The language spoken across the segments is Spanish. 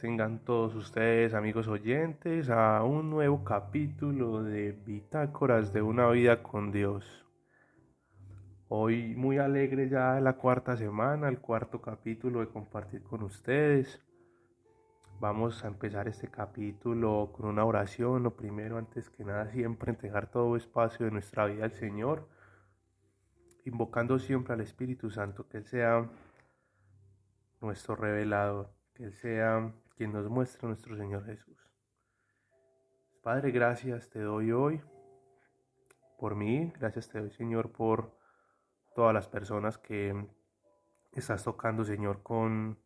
Tengan todos ustedes, amigos oyentes, a un nuevo capítulo de Bitácoras de una vida con Dios. Hoy muy alegre ya la cuarta semana, el cuarto capítulo de compartir con ustedes. Vamos a empezar este capítulo con una oración. Lo primero, antes que nada, siempre entregar todo espacio de nuestra vida al Señor, invocando siempre al Espíritu Santo, que Él sea nuestro revelador, que Él sea quien nos muestre nuestro Señor Jesús. Padre, gracias te doy hoy por mí, gracias te doy Señor por todas las personas que estás tocando Señor con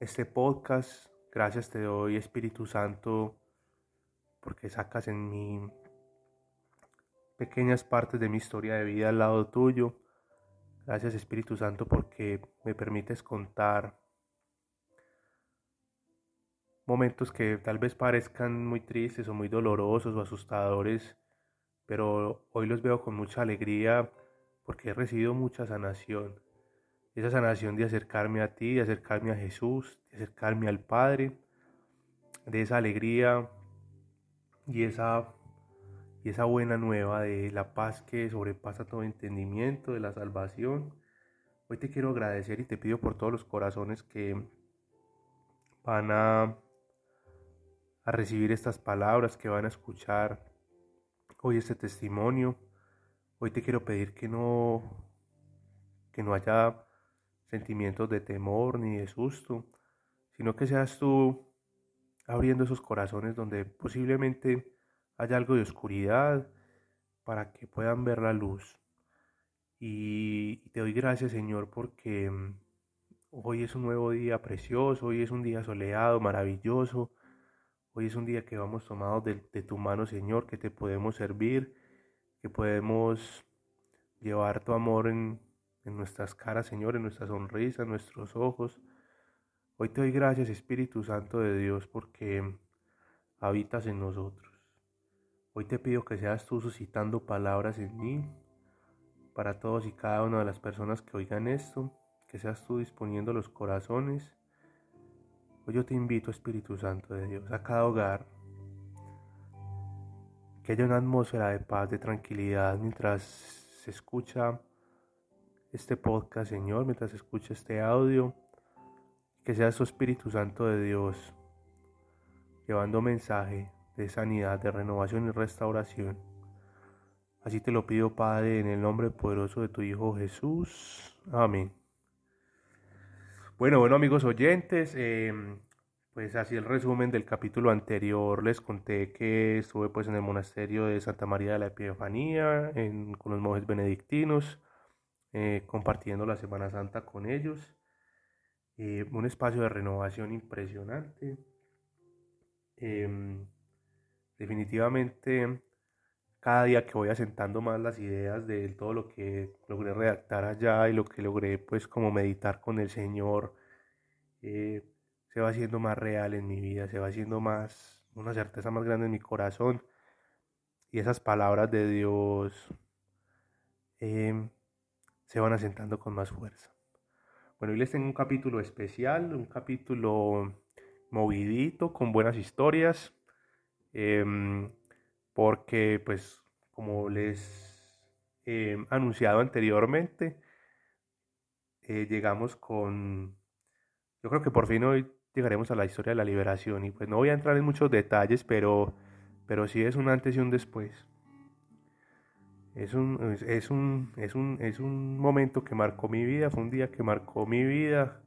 este podcast. Gracias te doy Espíritu Santo porque sacas en mí pequeñas partes de mi historia de vida al lado tuyo Gracias Espíritu Santo porque me permites contar momentos que tal vez parezcan muy tristes o muy dolorosos o asustadores, pero hoy los veo con mucha alegría porque he recibido mucha sanación. Esa sanación de acercarme a ti, de acercarme a Jesús, de acercarme al Padre, de esa alegría y esa y esa buena nueva de la paz que sobrepasa todo entendimiento, de la salvación. Hoy te quiero agradecer y te pido por todos los corazones que van a, a recibir estas palabras, que van a escuchar hoy este testimonio. Hoy te quiero pedir que no, que no haya sentimientos de temor ni de susto, sino que seas tú abriendo esos corazones donde posiblemente hay algo de oscuridad para que puedan ver la luz. Y te doy gracias Señor porque mm, hoy es un nuevo día precioso, hoy es un día soleado, maravilloso. Hoy es un día que vamos tomados de, tu mano Señor, que te podemos servir, que podemos llevar tu amor en, en nuestras caras Señor, en nuestra sonrisa, en nuestros ojos. Hoy te doy gracias Espíritu Santo de Dios porque habitas en nosotros. Hoy te pido que seas tú suscitando palabras en mí para todos y cada una de las personas que oigan esto, que seas tú disponiendo los corazones. Hoy yo te invito, Espíritu Santo de Dios, a cada hogar, que haya una atmósfera de paz, de tranquilidad mientras se escucha este podcast, Señor, mientras se escucha este audio, que sea tu Espíritu Santo de Dios llevando mensaje de sanidad, de renovación y restauración. Así te lo pido, Padre, en el nombre poderoso de tu Hijo Jesús. Amén. Bueno, bueno amigos oyentes, em, pues así el resumen del capítulo anterior. Les conté que estuve pues en el monasterio de Santa María de la Epifanía con los monjes benedictinos, eh, compartiendo la Semana Santa con ellos. Eh, un espacio de renovación impresionante. Em, definitivamente cada día que voy asentando más las ideas de todo lo que logré redactar allá y lo que logré pues como meditar con el Señor, eh, se va haciendo más real en mi vida, se va haciendo más, una certeza más grande en mi corazón y esas palabras de Dios em, se van asentando con más fuerza. Bueno, hoy les tengo un capítulo especial, un capítulo movidito, con buenas historias. Em, porque pues como les he anunciado anteriormente, eh, llegamos con, yo creo que por fin hoy llegaremos a la historia de la liberación y pues no voy a entrar en muchos detalles, pero, pero sí es un antes y un después. Es un, es, un, es, un, es un momento que marcó mi vida, fue un día que marcó mi vida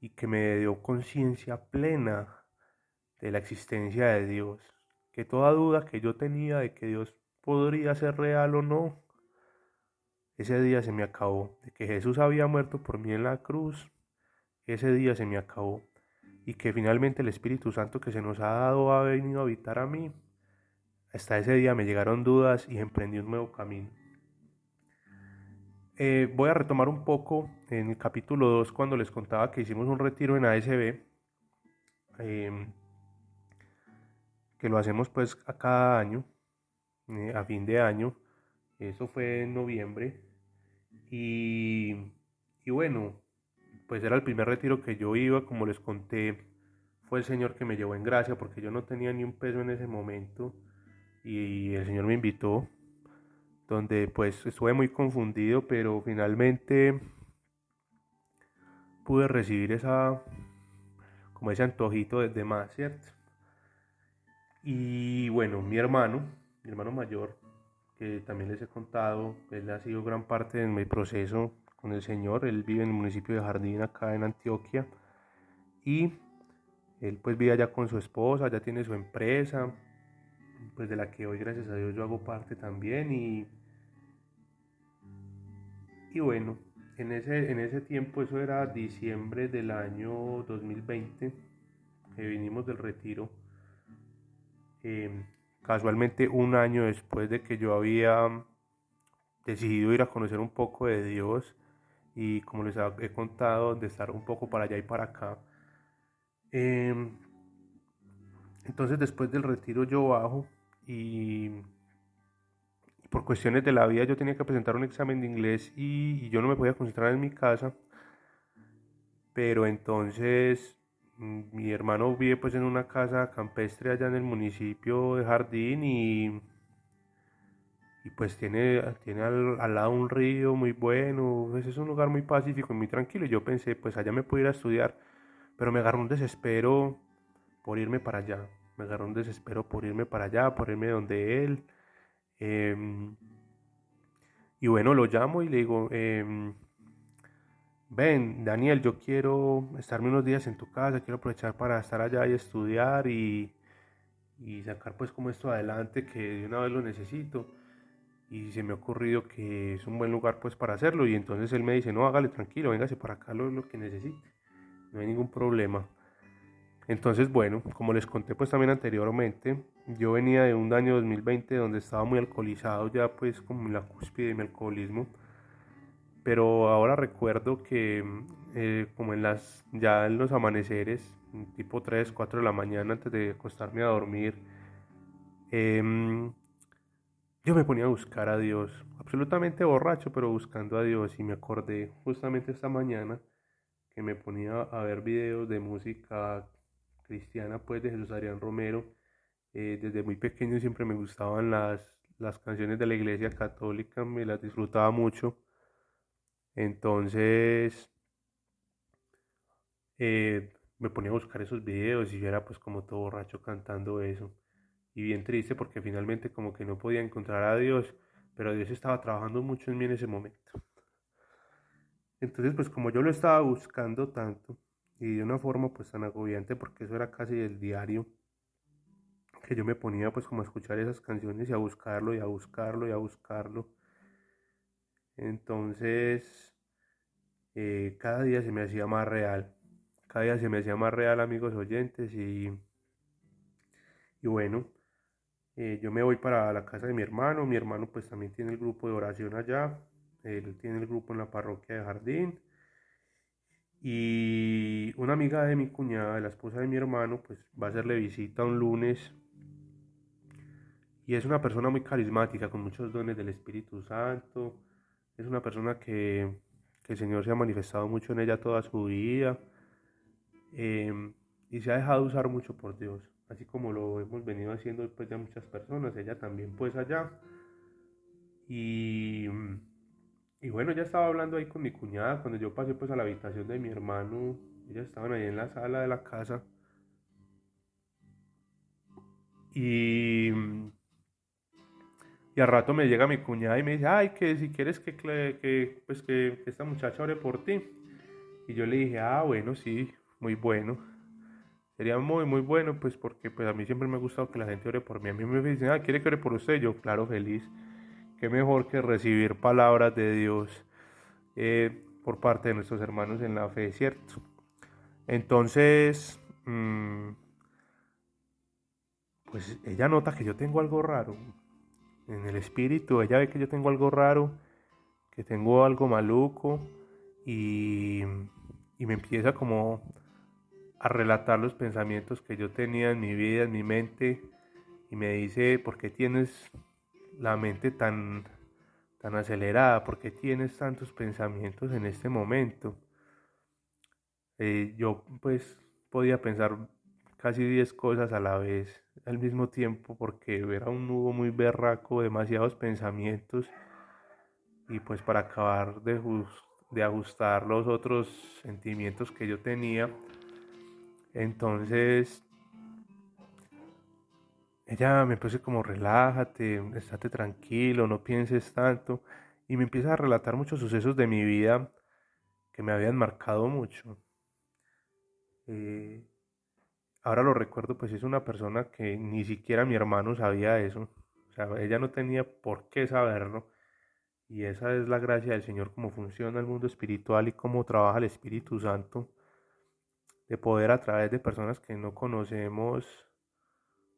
y que me dio conciencia plena de la existencia de Dios que toda duda que yo tenía de que Dios podría ser real o no, ese día se me acabó. De que Jesús había muerto por mí en la cruz, ese día se me acabó. Y que finalmente el Espíritu Santo que se nos ha dado ha venido a habitar a mí. Hasta ese día me llegaron dudas y emprendí un nuevo camino. Eh, voy a retomar un poco en el capítulo 2 cuando les contaba que hicimos un retiro en ASB. Eh, que lo hacemos pues a cada año, eh, a fin de año. Eso fue en noviembre. Y, y bueno, pues era el primer retiro que yo iba, como les conté, fue el Señor que me llevó en gracia porque yo no tenía ni un peso en ese momento y el Señor me invitó, donde pues estuve muy confundido, pero finalmente pude recibir esa, como ese antojito desde más, ¿cierto? Y bueno, mi hermano, mi hermano mayor, que también les he contado, él ha sido gran parte de mi proceso con el Señor, él vive en el municipio de Jardín, acá en Antioquia, y él pues vive allá con su esposa, ya tiene su empresa, pues de la que hoy gracias a Dios yo hago parte también. Y, y bueno, en ese, en ese tiempo, eso era diciembre del año 2020, que vinimos del retiro, em, casualmente un año después de que yo había decidido ir a conocer un poco de Dios y como les he contado, de estar un poco para allá y para acá. Em, entonces después del retiro yo bajo y por cuestiones de la vida yo tenía que presentar un examen de inglés y, yo no me podía concentrar en mi casa. Pero entonces mm, mi hermano vive pues en una casa campestre allá en el municipio de Jardín y, y pues tiene, tiene al, lado un río muy bueno, pues es un lugar muy pacífico y muy tranquilo. Y yo pensé pues allá me puedo ir a estudiar, pero me agarró un desespero por irme para allá me agarró un desespero por irme para allá, por irme donde él. Em, y bueno, lo llamo y le digo, em, ven, Daniel, yo quiero estarme unos días en tu casa, quiero aprovechar para estar allá y estudiar y, y sacar pues como esto adelante, que de una vez lo necesito. Y se me ha ocurrido que es un buen lugar pues para hacerlo y entonces él me dice, no, hágale tranquilo, véngase para acá lo, lo que necesite, no hay ningún problema. Entonces, bueno, como les conté pues también anteriormente, yo venía de un año 2020 donde estaba muy alcoholizado ya pues como en la cúspide de mi alcoholismo, pero ahora recuerdo que eh, como en las, ya en los amaneceres, tipo 3, 4 de la mañana antes de acostarme a dormir, em, yo me ponía a buscar a Dios, absolutamente borracho, pero buscando a Dios y me acordé justamente esta mañana que me ponía a ver videos de música cristiana pues de Jesús Adrián Romero. Eh, desde muy pequeño siempre me gustaban las, las canciones de la iglesia católica, me las disfrutaba mucho. Entonces eh, me ponía a buscar esos videos y yo era pues como todo borracho cantando eso. Y bien triste porque finalmente como que no podía encontrar a Dios, pero Dios estaba trabajando mucho en mí en ese momento. Entonces pues como yo lo estaba buscando tanto, y de una forma pues tan agobiante porque eso era casi el diario que yo me ponía pues como a escuchar esas canciones y a buscarlo y a buscarlo y a buscarlo entonces eh, cada día se me hacía más real cada día se me hacía más real amigos oyentes y y bueno eh, yo me voy para la casa de mi hermano mi hermano pues también tiene el grupo de oración allá él tiene el grupo en la parroquia de jardín y una amiga de mi cuñada, la esposa de mi hermano, pues va a hacerle visita un lunes. Y es una persona muy carismática, con muchos dones del Espíritu Santo. Es una persona que, el Señor se ha manifestado mucho en ella toda su vida. Em, y se ha dejado usar mucho por Dios. Así como lo hemos venido haciendo pues ya muchas personas. Ella también pues allá. Y y bueno, ya estaba hablando ahí con mi cuñada cuando yo pasé pues a la habitación de mi hermano. Ellas estaban ahí en la sala de la casa. Y, y al rato me llega mi cuñada y me dice, ay, que si quieres que, pues que, esta muchacha ore por ti. Y yo le dije, ah, bueno, sí, muy bueno. Sería muy, muy bueno, pues porque pues a mí siempre me ha gustado que la gente ore por mí. A mí me dicen, ah, ¿quiere que ore por usted? Yo, claro, feliz qué mejor que recibir palabras de Dios eh, por parte de nuestros hermanos en la fe, ¿cierto? Entonces, mm, pues ella nota que yo tengo algo raro en el espíritu, ella ve que yo tengo algo raro, que tengo algo maluco y, y me empieza como a relatar los pensamientos que yo tenía en mi vida, en mi mente, y me dice, ¿por qué tienes la mente tan, tan acelerada? ¿Por qué tienes tantos pensamientos en este momento? Eh, yo pues podía pensar casi 10 cosas a la vez al mismo tiempo porque era un nudo muy berraco, demasiados pensamientos y pues para acabar de, ajustar los otros sentimientos que yo tenía, entonces ella me puse como relájate, estate tranquilo, no pienses tanto y me empieza a relatar muchos sucesos de mi vida que me habían marcado mucho. Eh, ahora lo recuerdo, pues es una persona que ni siquiera mi hermano sabía eso. O sea, ella no tenía por qué saberlo. Y esa es la gracia del Señor, cómo funciona el mundo espiritual y cómo trabaja el Espíritu Santo, de poder a través de personas que no conocemos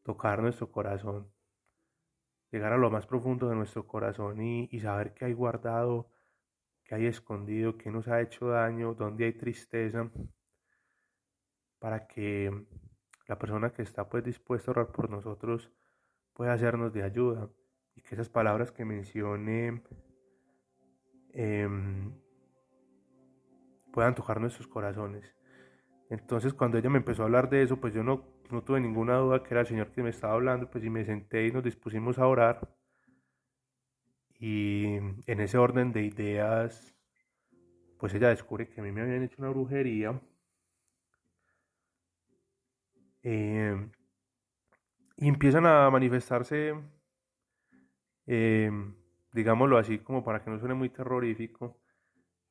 tocar nuestro corazón, llegar a lo más profundo de nuestro corazón y, saber qué hay guardado, qué hay escondido, qué nos ha hecho daño, dónde hay tristeza, para que la persona que está pues dispuesta a orar por nosotros pueda hacernos de ayuda y que esas palabras que mencione em, puedan tocar nuestros corazones. Entonces cuando ella me empezó a hablar de eso, pues yo no, no tuve ninguna duda que era el Señor que me estaba hablando, pues y me senté y nos dispusimos a orar. Y en ese orden de ideas, pues ella descubre que a mí me habían hecho una brujería Em, y empiezan a manifestarse, em, digámoslo así, como para que no suene muy terrorífico,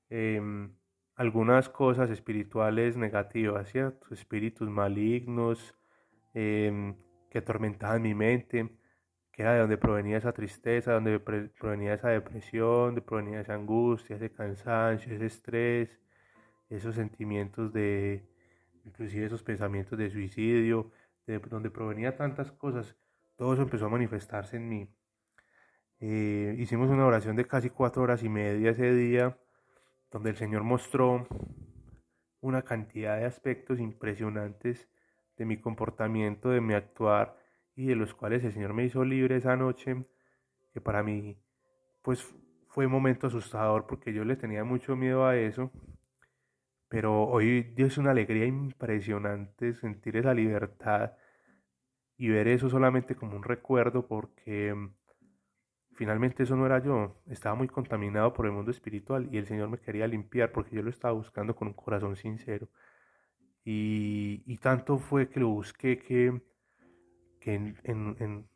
em, algunas cosas espirituales negativas, ¿cierto? Espíritus malignos que atormentaban mi mente, que era de donde provenía esa tristeza, de donde provenía esa depresión, de provenía esa angustia, ese cansancio, ese estrés, esos sentimientos de, inclusive esos pensamientos de suicidio, de donde provenía tantas cosas, todo eso empezó a manifestarse en mí. Eh, hicimos una oración de casi cuatro horas y media ese día, donde el Señor mostró una cantidad de aspectos impresionantes de mi comportamiento, de mi actuar y de los cuales el Señor me hizo libre esa noche, que para mí pues fue un momento asustador porque yo le tenía mucho miedo a eso pero hoy es una alegría impresionante sentir esa libertad y ver eso solamente como un recuerdo porque mm, finalmente eso no era yo, estaba muy contaminado por el mundo espiritual y el Señor me quería limpiar porque yo lo estaba buscando con un corazón sincero. Y, y tanto fue que lo busqué que, que en, en,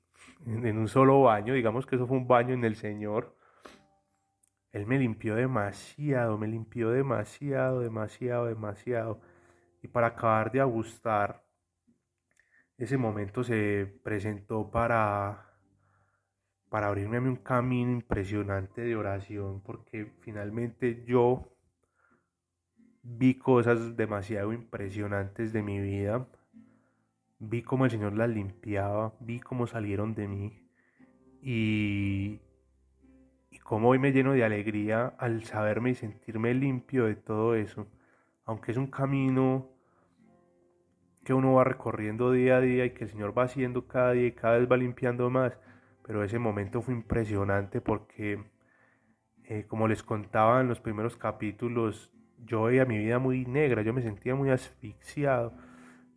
en un solo baño, digamos que eso fue un baño en el Señor, él me limpió demasiado, me limpió demasiado, demasiado, demasiado. Y para acabar de ajustar, ese momento se presentó para, para abrirme a mí un camino impresionante de oración, porque finalmente yo vi cosas demasiado impresionantes de mi vida, vi cómo el Señor las limpiaba, vi cómo salieron de mí y cómo hoy me lleno de alegría al saberme y sentirme limpio de todo eso, aunque es un camino que uno va recorriendo día a día y que el Señor va haciendo cada día y cada vez va limpiando más, pero ese momento fue impresionante porque, eh, como les contaba en los primeros capítulos, yo veía mi vida muy negra, yo me sentía muy asfixiado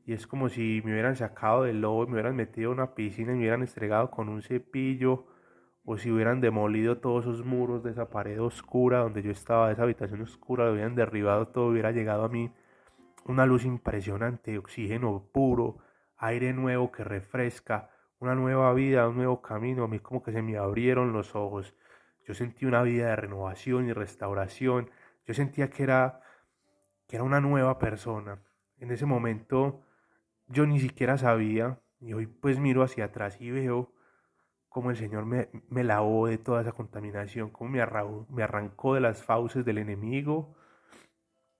y es como si me hubieran sacado del lobo, me hubieran metido en una piscina y me hubieran estregado con un cepillo o si hubieran demolido todos esos muros de esa pared oscura donde yo estaba, de esa habitación oscura, lo hubieran derribado todo, hubiera llegado a mí una luz impresionante, oxígeno puro, aire nuevo que refresca, una nueva vida, un nuevo camino, a mí como que se me abrieron los ojos. Yo sentí una vida de renovación y restauración. Yo sentía que era que era una nueva persona. En ese momento yo ni siquiera sabía y hoy pues miro hacia atrás y veo cómo el Señor me, me, lavó de toda esa contaminación, cómo me, me arrancó de las fauces del enemigo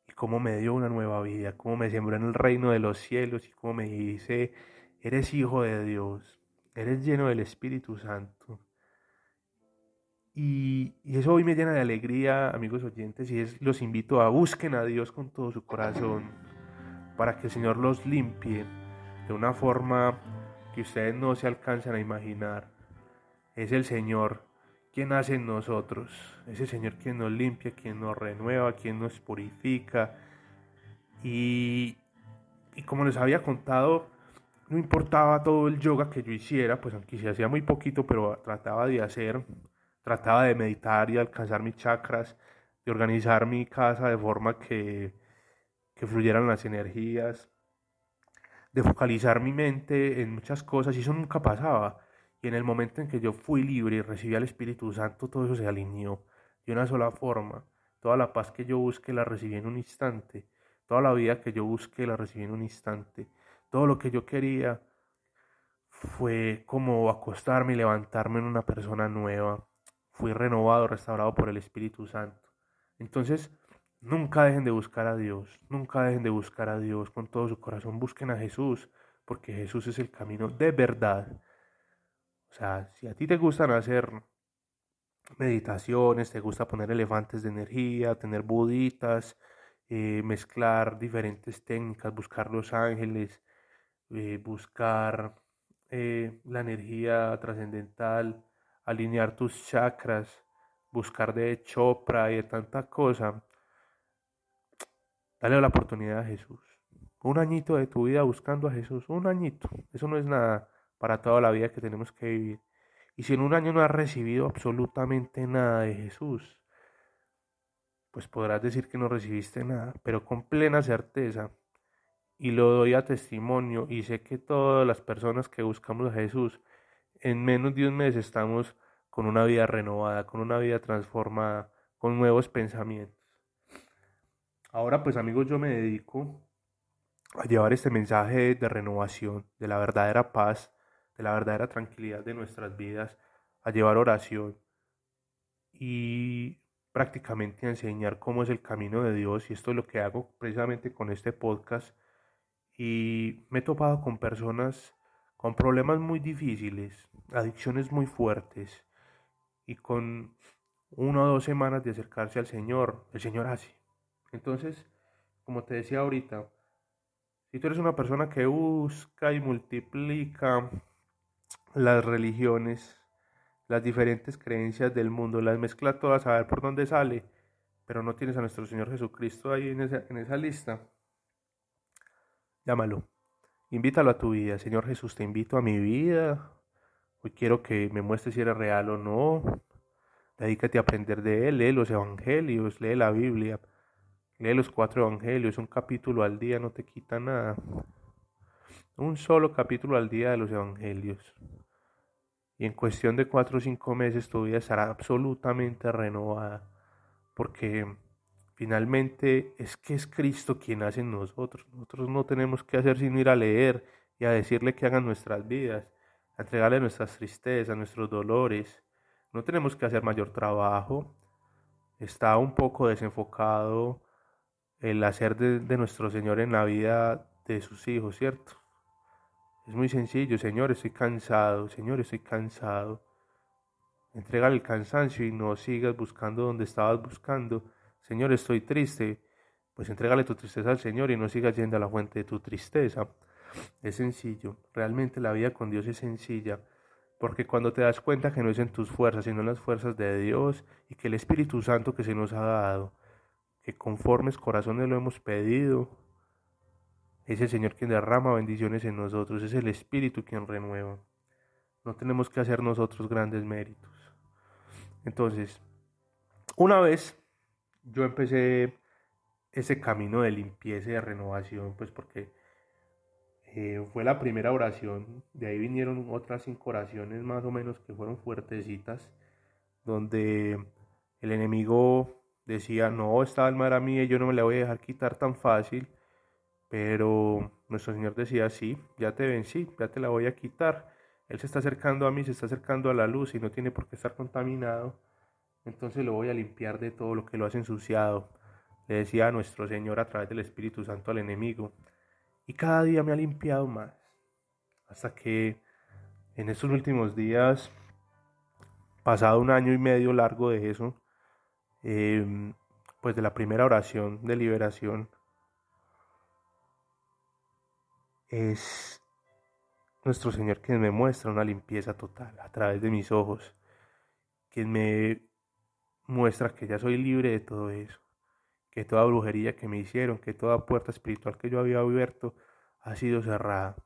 y cómo me dio una nueva vida, cómo me sembró en el reino de los cielos y cómo me dice, eres hijo de Dios, eres lleno del Espíritu Santo. Y, y, eso hoy me llena de alegría, amigos oyentes, y es, los invito a busquen a Dios con todo su corazón para que el Señor los limpie de una forma que ustedes no se alcanzan a imaginar. Es el Señor quien hace en nosotros, es el Señor quien nos limpia, quien nos renueva, quien nos purifica. Y, y como les había contado, no importaba todo el yoga que yo hiciera, pues aunque se hacía muy poquito, pero trataba de hacer, trataba de meditar y alcanzar mis chakras, de organizar mi casa de forma que, que fluyeran las energías, de focalizar mi mente en muchas cosas y eso nunca pasaba. Y en el momento en que yo fui libre y recibí al Espíritu Santo, todo eso se alineó de una sola forma. Toda la paz que yo busqué la recibí en un instante. Toda la vida que yo busqué la recibí en un instante. Todo lo que yo quería fue como acostarme y levantarme en una persona nueva. Fui renovado, restaurado por el Espíritu Santo. Entonces, nunca dejen de buscar a Dios. Nunca dejen de buscar a Dios con todo su corazón. Busquen a Jesús, porque Jesús es el camino de verdad. O sea, si a ti te gustan hacer meditaciones, te gusta poner elefantes de energía, tener buditas, eh, mezclar diferentes técnicas, buscar los ángeles, eh, buscar eh, la energía trascendental, alinear tus chakras, buscar de Chopra y de tanta cosa, dale la oportunidad a Jesús. Un añito de tu vida buscando a Jesús, un añito, eso no es nada para toda la vida que tenemos que vivir. Y si en un año no has recibido absolutamente nada de Jesús, pues podrás decir que no recibiste nada, pero con plena certeza, y lo doy a testimonio, y sé que todas las personas que buscamos a Jesús, en menos de un mes estamos con una vida renovada, con una vida transformada, con nuevos pensamientos. Ahora pues amigos, yo me dedico a llevar este mensaje de renovación, de la verdadera paz, de la verdadera tranquilidad de nuestras vidas, a llevar oración y prácticamente a enseñar cómo es el camino de Dios y esto es lo que hago precisamente con este podcast y me he topado con personas con problemas muy difíciles, adicciones muy fuertes y con una o dos semanas de acercarse al Señor, el Señor hace. Entonces, como te decía ahorita, si tú eres una persona que busca y multiplica las religiones, las diferentes creencias del mundo, las mezcla todas a ver por dónde sale, pero no tienes a nuestro Señor Jesucristo ahí en esa, en esa lista, llámalo, invítalo a tu vida. Señor Jesús, te invito a mi vida. Hoy quiero que me muestres si eres real o no. Dedícate a aprender de Él, lee los evangelios, lee la Biblia, lee los cuatro evangelios, un capítulo al día no te quita nada. Un solo capítulo al día de los evangelios y en cuestión de cuatro o cinco meses tu vida estará absolutamente renovada, porque finalmente es que es Cristo quien hace en nosotros. Nosotros no tenemos que hacer sino ir a leer y a decirle que hagan nuestras vidas, a entregarle nuestras tristezas, nuestros dolores. No tenemos que hacer mayor trabajo. Está un poco desenfocado el hacer de, de nuestro Señor en la vida de sus hijos, ¿cierto? Es muy sencillo, Señor, estoy cansado, Señor, estoy cansado. Entrega el cansancio y no sigas buscando donde estabas buscando. Señor, estoy triste. Pues entrégale tu tristeza al Señor y no sigas yendo a la fuente de tu tristeza. Es sencillo. Realmente la vida con Dios es sencilla. Porque cuando te das cuenta que no es en tus fuerzas, sino en las fuerzas de Dios y que el Espíritu Santo que se nos ha dado, que conformes corazones lo hemos pedido, es el Señor quien derrama bendiciones en nosotros, es el Espíritu quien renueva. No tenemos que hacer nosotros grandes méritos. Entonces, una vez yo empecé ese camino de limpieza y de renovación, pues porque eh, fue la primera oración, de ahí vinieron otras cinco oraciones más o menos que fueron fuertecitas, donde el enemigo decía, no, esta alma era mía yo no me la voy a dejar quitar tan fácil pero nuestro Señor decía, sí, ya te vencí, ya te la voy a quitar. Él se está acercando a mí, se está acercando a la luz y no tiene por qué estar contaminado. Entonces lo voy a limpiar de todo lo que lo has ensuciado. Le decía a nuestro Señor a través del Espíritu Santo al enemigo. Y cada día me ha limpiado más. Hasta que en estos últimos días, pasado un año y medio largo de eso, em, pues de la primera oración de liberación, es nuestro Señor quien me muestra una limpieza total a través de mis ojos, quien me muestra que ya soy libre de todo eso, que toda brujería que me hicieron, que toda puerta espiritual que yo había abierto ha sido cerrada.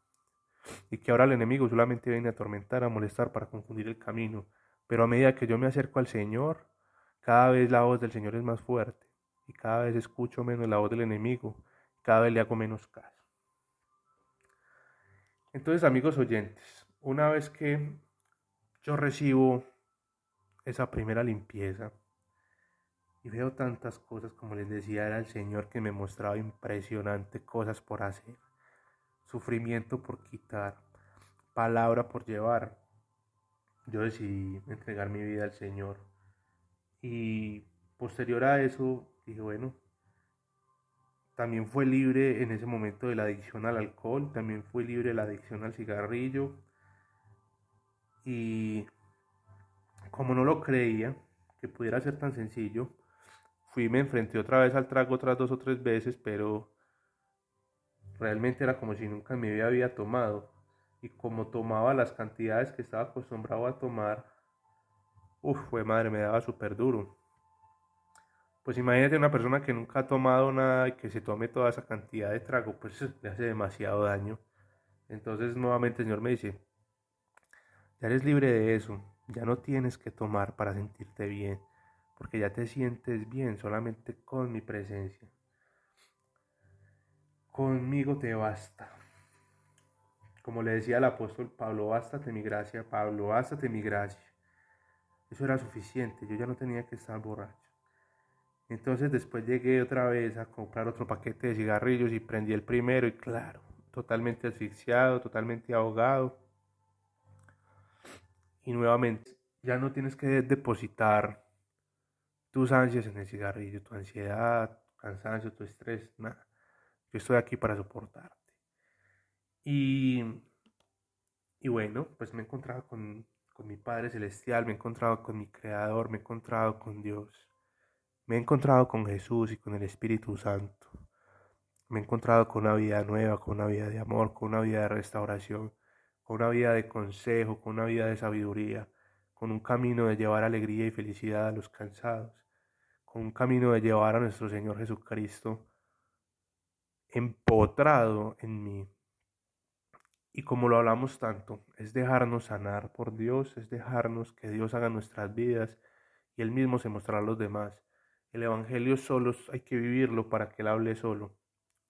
Y que ahora el enemigo solamente viene a atormentar, a molestar, para confundir el camino. Pero a medida que yo me acerco al Señor, cada vez la voz del Señor es más fuerte. Y cada vez escucho menos la voz del enemigo. Cada vez le hago menos caso. Entonces, amigos oyentes, una vez que yo recibo esa primera limpieza y veo tantas cosas, como les decía, era el Señor que me mostraba impresionante cosas por hacer, sufrimiento por quitar, palabra por llevar. Yo decidí entregar mi vida al Señor y posterior a eso dije, bueno, también fue libre en ese momento de la adicción al alcohol, también fue libre de la adicción al cigarrillo. Y como no lo creía que pudiera ser tan sencillo, fui y me enfrenté otra vez al trago otras dos o tres veces, pero realmente era como si nunca en mi vida había tomado. Y como tomaba las cantidades que estaba acostumbrado a tomar, uff, fue madre, me daba súper duro. Pues imagínate una persona que nunca ha tomado nada y que se tome toda esa cantidad de trago, pues le hace demasiado daño. Entonces nuevamente el Señor me dice, ya eres libre de eso, ya no tienes que tomar para sentirte bien, porque ya te sientes bien solamente con mi presencia. Conmigo te basta. Como le decía el apóstol Pablo, bástate mi gracia, Pablo, bástate mi gracia. Eso era suficiente, yo ya no tenía que estar borracho. Entonces después llegué otra vez a comprar otro paquete de cigarrillos y prendí el primero y claro, totalmente asfixiado, totalmente ahogado. Y nuevamente, ya no tienes que depositar tus ansias en el cigarrillo, tu ansiedad, tu cansancio, tu estrés, nada. Yo estoy aquí para soportarte. Y, y bueno, pues me he encontrado con, con mi Padre Celestial, me he encontrado con mi Creador, me he encontrado con Dios. Me he encontrado con Jesús y con el Espíritu Santo. Me he encontrado con una vida nueva, con una vida de amor, con una vida de restauración, con una vida de consejo, con una vida de sabiduría, con un camino de llevar alegría y felicidad a los cansados, con un camino de llevar a nuestro Señor Jesucristo empotrado en mí. Y como lo hablamos tanto, es dejarnos sanar por Dios, es dejarnos que Dios haga nuestras vidas y Él mismo se mostrará a los demás. El Evangelio solo hay que vivirlo para que Él hable solo.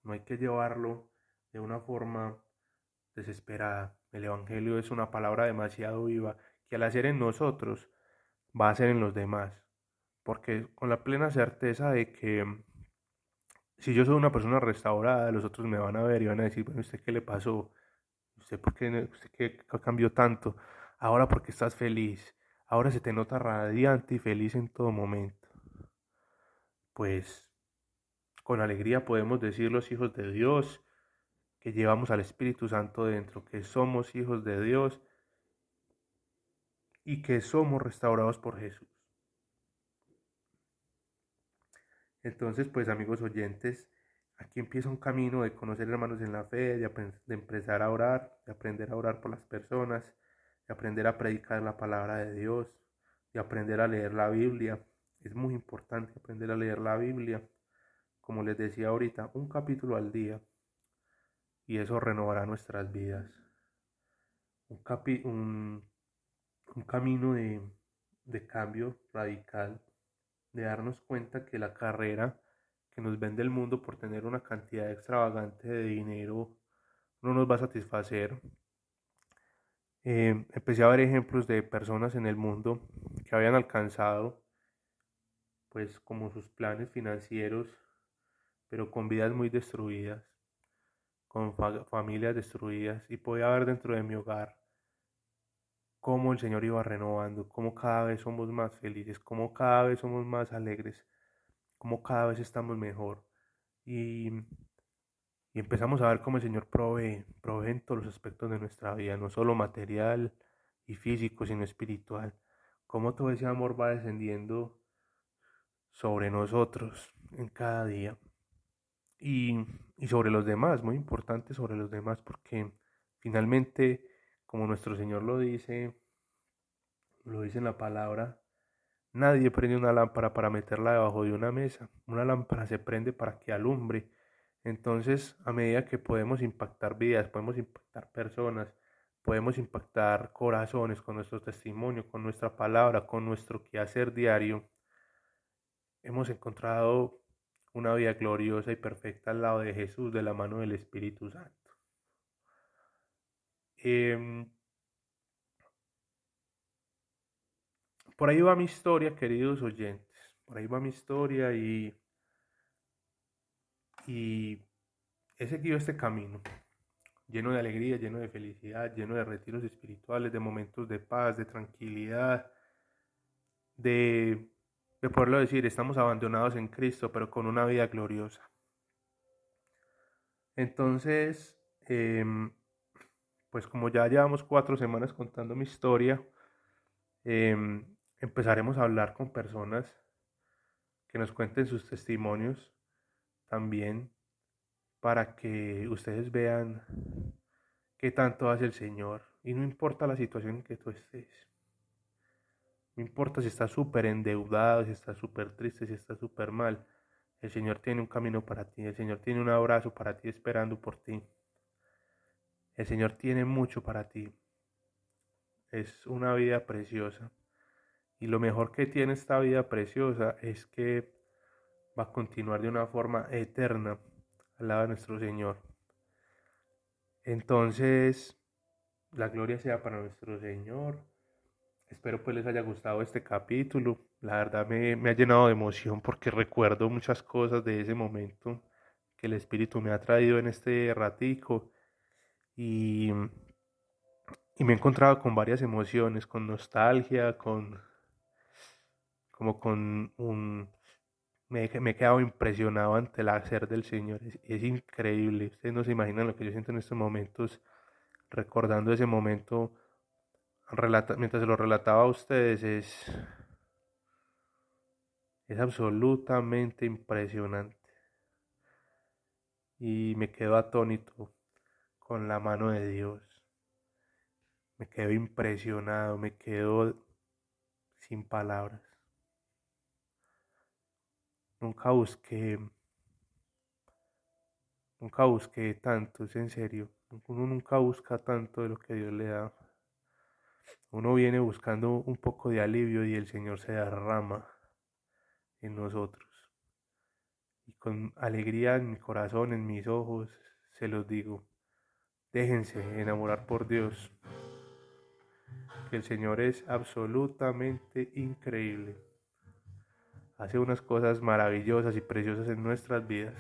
No hay que llevarlo de una forma desesperada. El Evangelio es una palabra demasiado viva que al hacer en nosotros va a hacer en los demás. Porque con la plena certeza de que si yo soy una persona restaurada, los otros me van a ver y van a decir, bueno, ¿usted qué le pasó? ¿Usted por qué, usted qué cambió tanto? Ahora porque estás feliz. Ahora se te nota radiante y feliz en todo momento pues con alegría podemos decir los hijos de Dios, que llevamos al Espíritu Santo dentro, que somos hijos de Dios y que somos restaurados por Jesús. Entonces, pues amigos oyentes, aquí empieza un camino de conocer hermanos en la fe, de, de empezar a orar, de aprender a orar por las personas, de aprender a predicar la palabra de Dios, de aprender a leer la Biblia, es muy importante aprender a leer la Biblia, como les decía ahorita, un capítulo al día, y eso renovará nuestras vidas. Un, un, camino de, de cambio radical, de darnos cuenta que la carrera que nos vende el mundo por tener una cantidad extravagante de dinero no nos va a satisfacer. Eh, empecé a ver ejemplos de personas en el mundo que habían alcanzado pues como sus planes financieros, pero con vidas muy destruidas, con familias destruidas, y podía ver dentro de mi hogar cómo el Señor iba renovando, cómo cada vez somos más felices, cómo cada vez somos más alegres, cómo cada vez estamos mejor. Y, y empezamos a ver cómo el Señor provee, provee en todos los aspectos de nuestra vida, no solo material y físico, sino espiritual. Cómo todo ese amor va descendiendo sobre nosotros en cada día y, sobre los demás, muy importante sobre los demás porque finalmente, como nuestro Señor lo dice, lo dice en la palabra, Nadie prende una lámpara para meterla debajo de una mesa. Una lámpara se prende para que alumbre. Entonces, a medida que podemos impactar vidas, podemos impactar personas, podemos impactar corazones con nuestro testimonio, con nuestra palabra, con nuestro quehacer diario, hemos encontrado una vida gloriosa y perfecta al lado de Jesús, de la mano del Espíritu Santo. Em, por ahí va mi historia, queridos oyentes. Por ahí va mi historia y, y he seguido este camino, lleno de alegría, lleno de felicidad, lleno de retiros espirituales, de momentos de paz, de tranquilidad, de, de poderlo decir, estamos abandonados en Cristo, pero con una vida gloriosa. Entonces, em, pues como ya llevamos cuatro semanas contando mi historia, em, empezaremos a hablar con personas que nos cuenten sus testimonios también para que ustedes vean qué tanto hace el Señor. Y no importa la situación en que tú estés. No importa si estás súper endeudado, si estás súper triste, si estás súper mal. El Señor tiene un camino para ti. El Señor tiene un abrazo para ti esperando por ti. El Señor tiene mucho para ti. Es una vida preciosa. Y lo mejor que tiene esta vida preciosa es que va a continuar de una forma eterna al lado de nuestro Señor. Entonces, la gloria sea para nuestro Señor. Espero pues les haya gustado este capítulo. La verdad me, me ha llenado de emoción porque recuerdo muchas cosas de ese momento que el Espíritu me ha traído en este ratico. Y, y me he encontrado con varias emociones, con nostalgia, con como con un, me, he quedado impresionado ante el hacer del Señor. Es, increíble. Ustedes no se imaginan lo que yo siento en estos momentos, recordando ese momento, mientras se lo relataba a ustedes, es, es absolutamente impresionante. Y me quedo atónito con la mano de Dios. Me quedo impresionado, me quedo sin palabras. Nunca busqué, nunca busqué tanto, es en serio. Uno nunca busca tanto de lo que Dios le da. Uno viene buscando un poco de alivio y el Señor se derrama en nosotros. Y con alegría en mi corazón, en mis ojos, se los digo, déjense enamorar por Dios, que el Señor es absolutamente increíble hace unas cosas maravillosas y preciosas en nuestras vidas.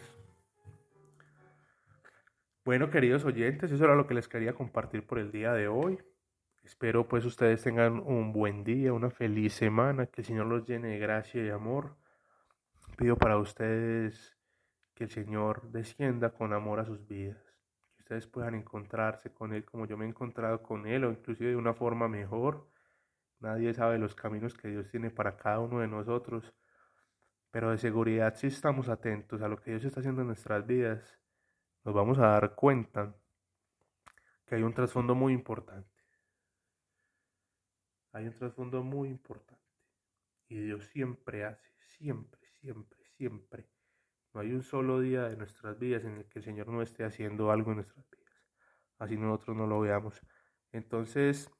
Bueno, queridos oyentes, eso era lo que les quería compartir por el día de hoy. Espero pues ustedes tengan un buen día, una feliz semana, que el Señor los llene de gracia y amor. Pido para ustedes que el Señor descienda con amor a sus vidas, que ustedes puedan encontrarse con Él como yo me he encontrado con Él o inclusive de una forma mejor. Nadie sabe los caminos que Dios tiene para cada uno de nosotros pero de seguridad, si estamos atentos a lo que Dios está haciendo en nuestras vidas, nos vamos a dar cuenta que hay un trasfondo muy importante. Hay un trasfondo muy importante. Y Dios siempre hace, siempre, siempre, siempre. No hay un solo día de nuestras vidas en el que el Señor no esté haciendo algo en nuestras vidas. Así nosotros no lo veamos. Entonces,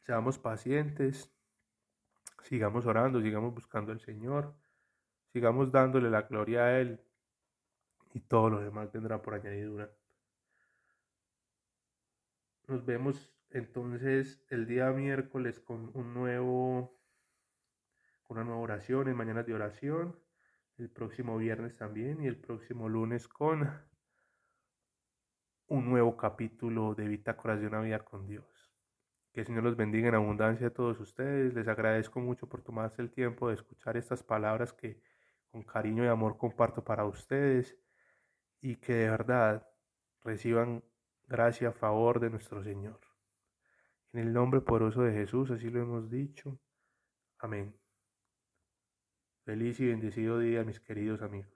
seamos pacientes, sigamos orando, sigamos buscando al Señor sigamos dándole la gloria a Él y todo lo demás vendrá por añadidura. Nos vemos entonces el día miércoles con un nuevo, con una nueva oración, en mañanas de oración, el próximo viernes también y el próximo lunes con un nuevo capítulo de Bitácoras de una vida con Dios. Que el Señor los bendiga en abundancia a todos ustedes. Les agradezco mucho por tomarse el tiempo de escuchar estas palabras que con cariño y amor comparto para ustedes y que de verdad reciban gracia a favor de nuestro Señor. En el nombre poderoso de Jesús, así lo hemos dicho. Amén. Feliz y bendecido día, mis queridos amigos.